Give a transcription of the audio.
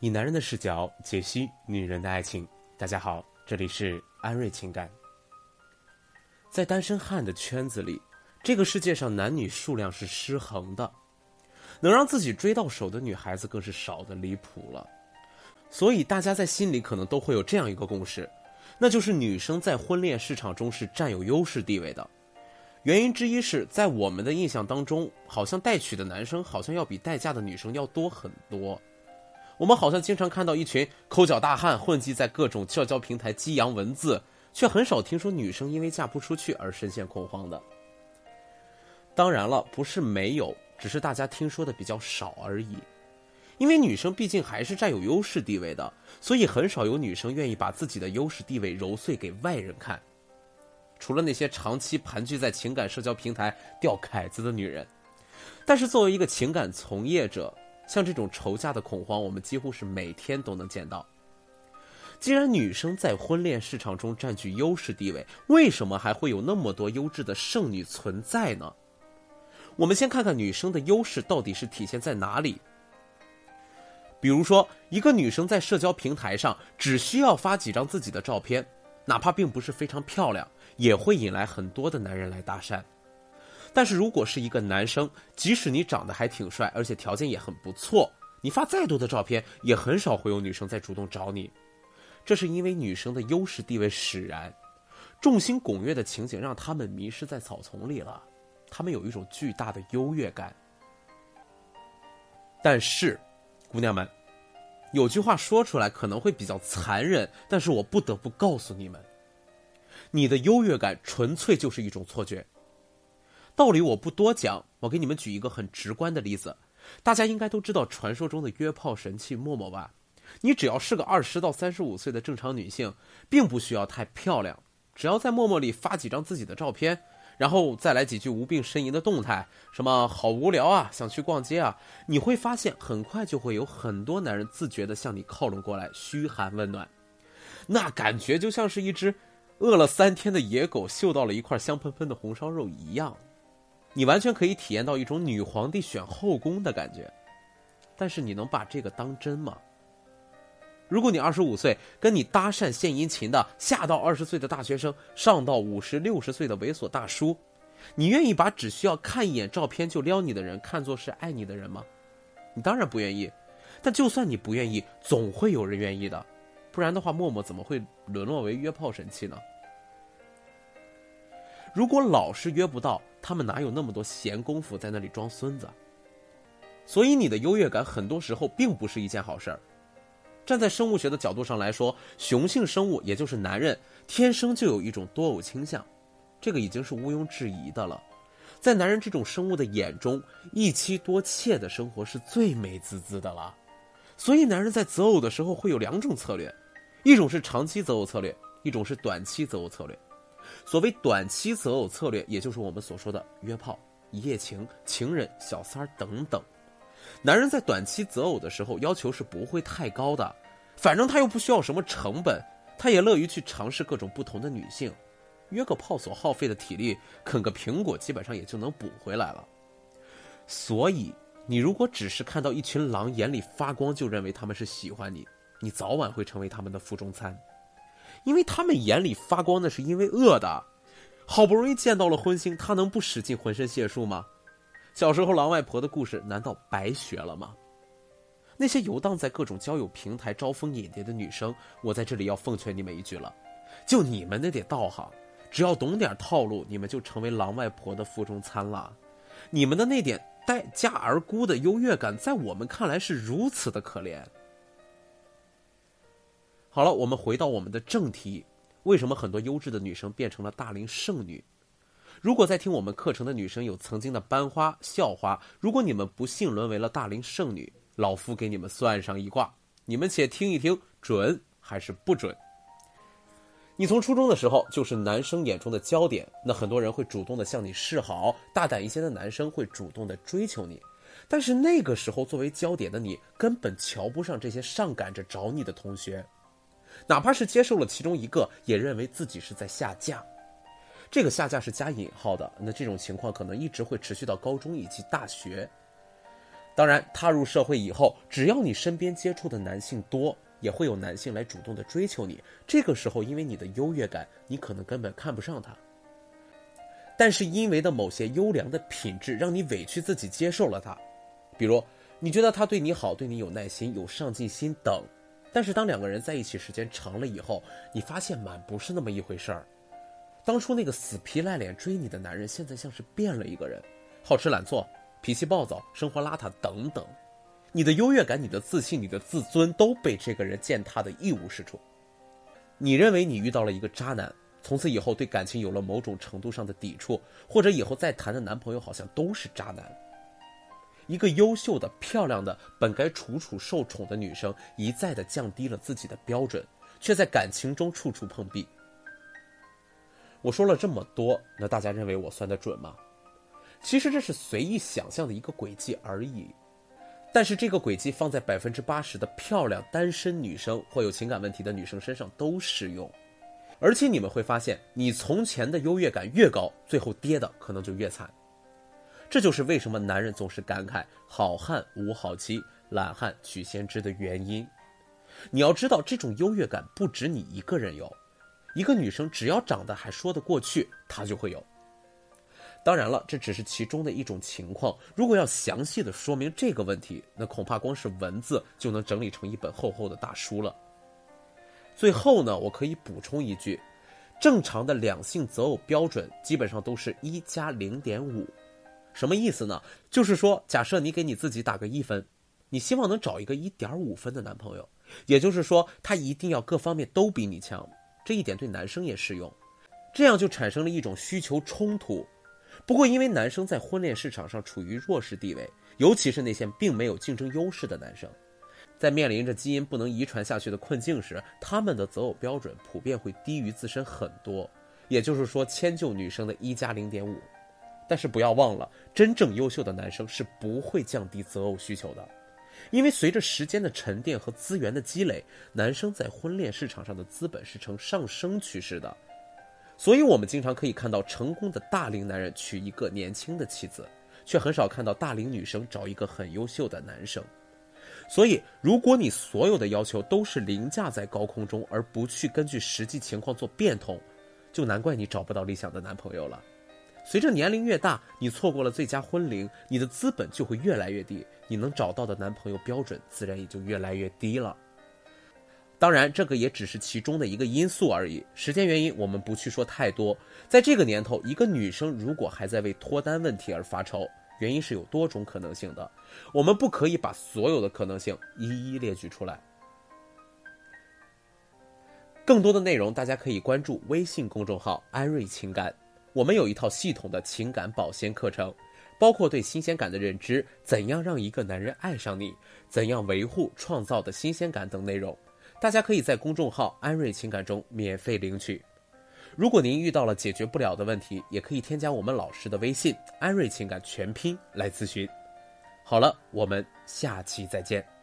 以男人的视角解析女人的爱情。大家好，这里是安瑞情感。在单身汉的圈子里，这个世界上男女数量是失衡的，能让自己追到手的女孩子更是少的离谱了。所以大家在心里可能都会有这样一个共识，那就是女生在婚恋市场中是占有优势地位的。原因之一是在我们的印象当中，好像待娶的男生好像要比待嫁的女生要多很多。我们好像经常看到一群抠脚大汉混迹在各种社交平台激扬文字，却很少听说女生因为嫁不出去而深陷恐慌的。当然了，不是没有，只是大家听说的比较少而已。因为女生毕竟还是占有优势地位的，所以很少有女生愿意把自己的优势地位揉碎给外人看。除了那些长期盘踞在情感社交平台钓凯子的女人，但是作为一个情感从业者，像这种仇嫁的恐慌，我们几乎是每天都能见到。既然女生在婚恋市场中占据优势地位，为什么还会有那么多优质的剩女存在呢？我们先看看女生的优势到底是体现在哪里。比如说，一个女生在社交平台上只需要发几张自己的照片，哪怕并不是非常漂亮。也会引来很多的男人来搭讪，但是如果是一个男生，即使你长得还挺帅，而且条件也很不错，你发再多的照片，也很少会有女生再主动找你。这是因为女生的优势地位使然，众星拱月的情景让他们迷失在草丛里了，他们有一种巨大的优越感。但是，姑娘们，有句话说出来可能会比较残忍，但是我不得不告诉你们。你的优越感纯粹就是一种错觉。道理我不多讲，我给你们举一个很直观的例子，大家应该都知道传说中的约炮神器陌陌吧？你只要是个二十到三十五岁的正常女性，并不需要太漂亮，只要在陌陌里发几张自己的照片，然后再来几句无病呻吟的动态，什么好无聊啊，想去逛街啊，你会发现很快就会有很多男人自觉地向你靠拢过来，嘘寒问暖，那感觉就像是一只。饿了三天的野狗嗅到了一块香喷喷的红烧肉一样，你完全可以体验到一种女皇帝选后宫的感觉。但是你能把这个当真吗？如果你二十五岁跟你搭讪献殷勤的，下到二十岁的大学生，上到五十六十岁的猥琐大叔，你愿意把只需要看一眼照片就撩你的人看作是爱你的人吗？你当然不愿意。但就算你不愿意，总会有人愿意的。不然的话，陌陌怎么会沦落为约炮神器呢？如果老是约不到，他们哪有那么多闲工夫在那里装孙子？所以你的优越感很多时候并不是一件好事儿。站在生物学的角度上来说，雄性生物也就是男人天生就有一种多偶倾向，这个已经是毋庸置疑的了。在男人这种生物的眼中，一妻多妾的生活是最美滋滋的了。所以男人在择偶的时候会有两种策略。一种是长期择偶策略，一种是短期择偶策略。所谓短期择偶策略，也就是我们所说的约炮、一夜情、情人、小三儿等等。男人在短期择偶的时候，要求是不会太高的，反正他又不需要什么成本，他也乐于去尝试各种不同的女性。约个炮所耗费的体力，啃个苹果基本上也就能补回来了。所以，你如果只是看到一群狼眼里发光，就认为他们是喜欢你。你早晚会成为他们的腹中餐，因为他们眼里发光那是因为饿的，好不容易见到了荤腥，他能不使尽浑身解数吗？小时候狼外婆的故事难道白学了吗？那些游荡在各种交友平台招蜂引蝶的女生，我在这里要奉劝你们一句了：就你们那点道行，只要懂点套路，你们就成为狼外婆的腹中餐了。你们的那点待价而沽的优越感，在我们看来是如此的可怜。好了，我们回到我们的正题，为什么很多优质的女生变成了大龄剩女？如果在听我们课程的女生有曾经的班花、校花，如果你们不幸沦为了大龄剩女，老夫给你们算上一卦，你们且听一听，准还是不准？你从初中的时候就是男生眼中的焦点，那很多人会主动的向你示好，大胆一些的男生会主动的追求你，但是那个时候作为焦点的你，根本瞧不上这些上赶着找你的同学。哪怕是接受了其中一个，也认为自己是在下架。这个下架是加引号的。那这种情况可能一直会持续到高中以及大学。当然，踏入社会以后，只要你身边接触的男性多，也会有男性来主动的追求你。这个时候，因为你的优越感，你可能根本看不上他。但是因为的某些优良的品质，让你委屈自己接受了他。比如，你觉得他对你好，对你有耐心、有上进心等。但是当两个人在一起时间长了以后，你发现满不是那么一回事儿。当初那个死皮赖脸追你的男人，现在像是变了一个人，好吃懒做。脾气暴躁，生活邋遢等等，你的优越感、你的自信、你的自尊都被这个人践踏的一无是处。你认为你遇到了一个渣男，从此以后对感情有了某种程度上的抵触，或者以后再谈的男朋友好像都是渣男。一个优秀的、漂亮的、本该楚楚受宠的女生，一再的降低了自己的标准，却在感情中处处碰壁。我说了这么多，那大家认为我算得准吗？其实这是随意想象的一个轨迹而已，但是这个轨迹放在百分之八十的漂亮单身女生或有情感问题的女生身上都适用，而且你们会发现，你从前的优越感越高，最后跌的可能就越惨。这就是为什么男人总是感慨“好汉无好妻，懒汉娶先知”的原因。你要知道，这种优越感不止你一个人有，一个女生只要长得还说得过去，她就会有。当然了，这只是其中的一种情况。如果要详细的说明这个问题，那恐怕光是文字就能整理成一本厚厚的大书了。最后呢，我可以补充一句：正常的两性择偶标准基本上都是一加零点五。什么意思呢？就是说，假设你给你自己打个一分，你希望能找一个一点五分的男朋友，也就是说，他一定要各方面都比你强。这一点对男生也适用。这样就产生了一种需求冲突。不过，因为男生在婚恋市场上处于弱势地位，尤其是那些并没有竞争优势的男生，在面临着基因不能遗传下去的困境时，他们的择偶标准普遍会低于自身很多。也就是说，迁就女生的一加零点五。但是不要忘了，真正优秀的男生是不会降低择偶需求的，因为随着时间的沉淀和资源的积累，男生在婚恋市场上的资本是呈上升趋势的。所以，我们经常可以看到成功的大龄男人娶一个年轻的妻子，却很少看到大龄女生找一个很优秀的男生。所以，如果你所有的要求都是凌驾在高空中，而不去根据实际情况做变通，就难怪你找不到理想的男朋友了。随着年龄越大，你错过了最佳婚龄，你的资本就会越来越低，你能找到的男朋友标准自然也就越来越低了。当然，这个也只是其中的一个因素而已。时间原因，我们不去说太多。在这个年头，一个女生如果还在为脱单问题而发愁，原因是有多种可能性的。我们不可以把所有的可能性一一列举出来。更多的内容，大家可以关注微信公众号“安瑞情感”，我们有一套系统的情感保鲜课程，包括对新鲜感的认知、怎样让一个男人爱上你、怎样维护创造的新鲜感等内容。大家可以在公众号“安瑞情感”中免费领取。如果您遇到了解决不了的问题，也可以添加我们老师的微信“安瑞情感全拼”来咨询。好了，我们下期再见。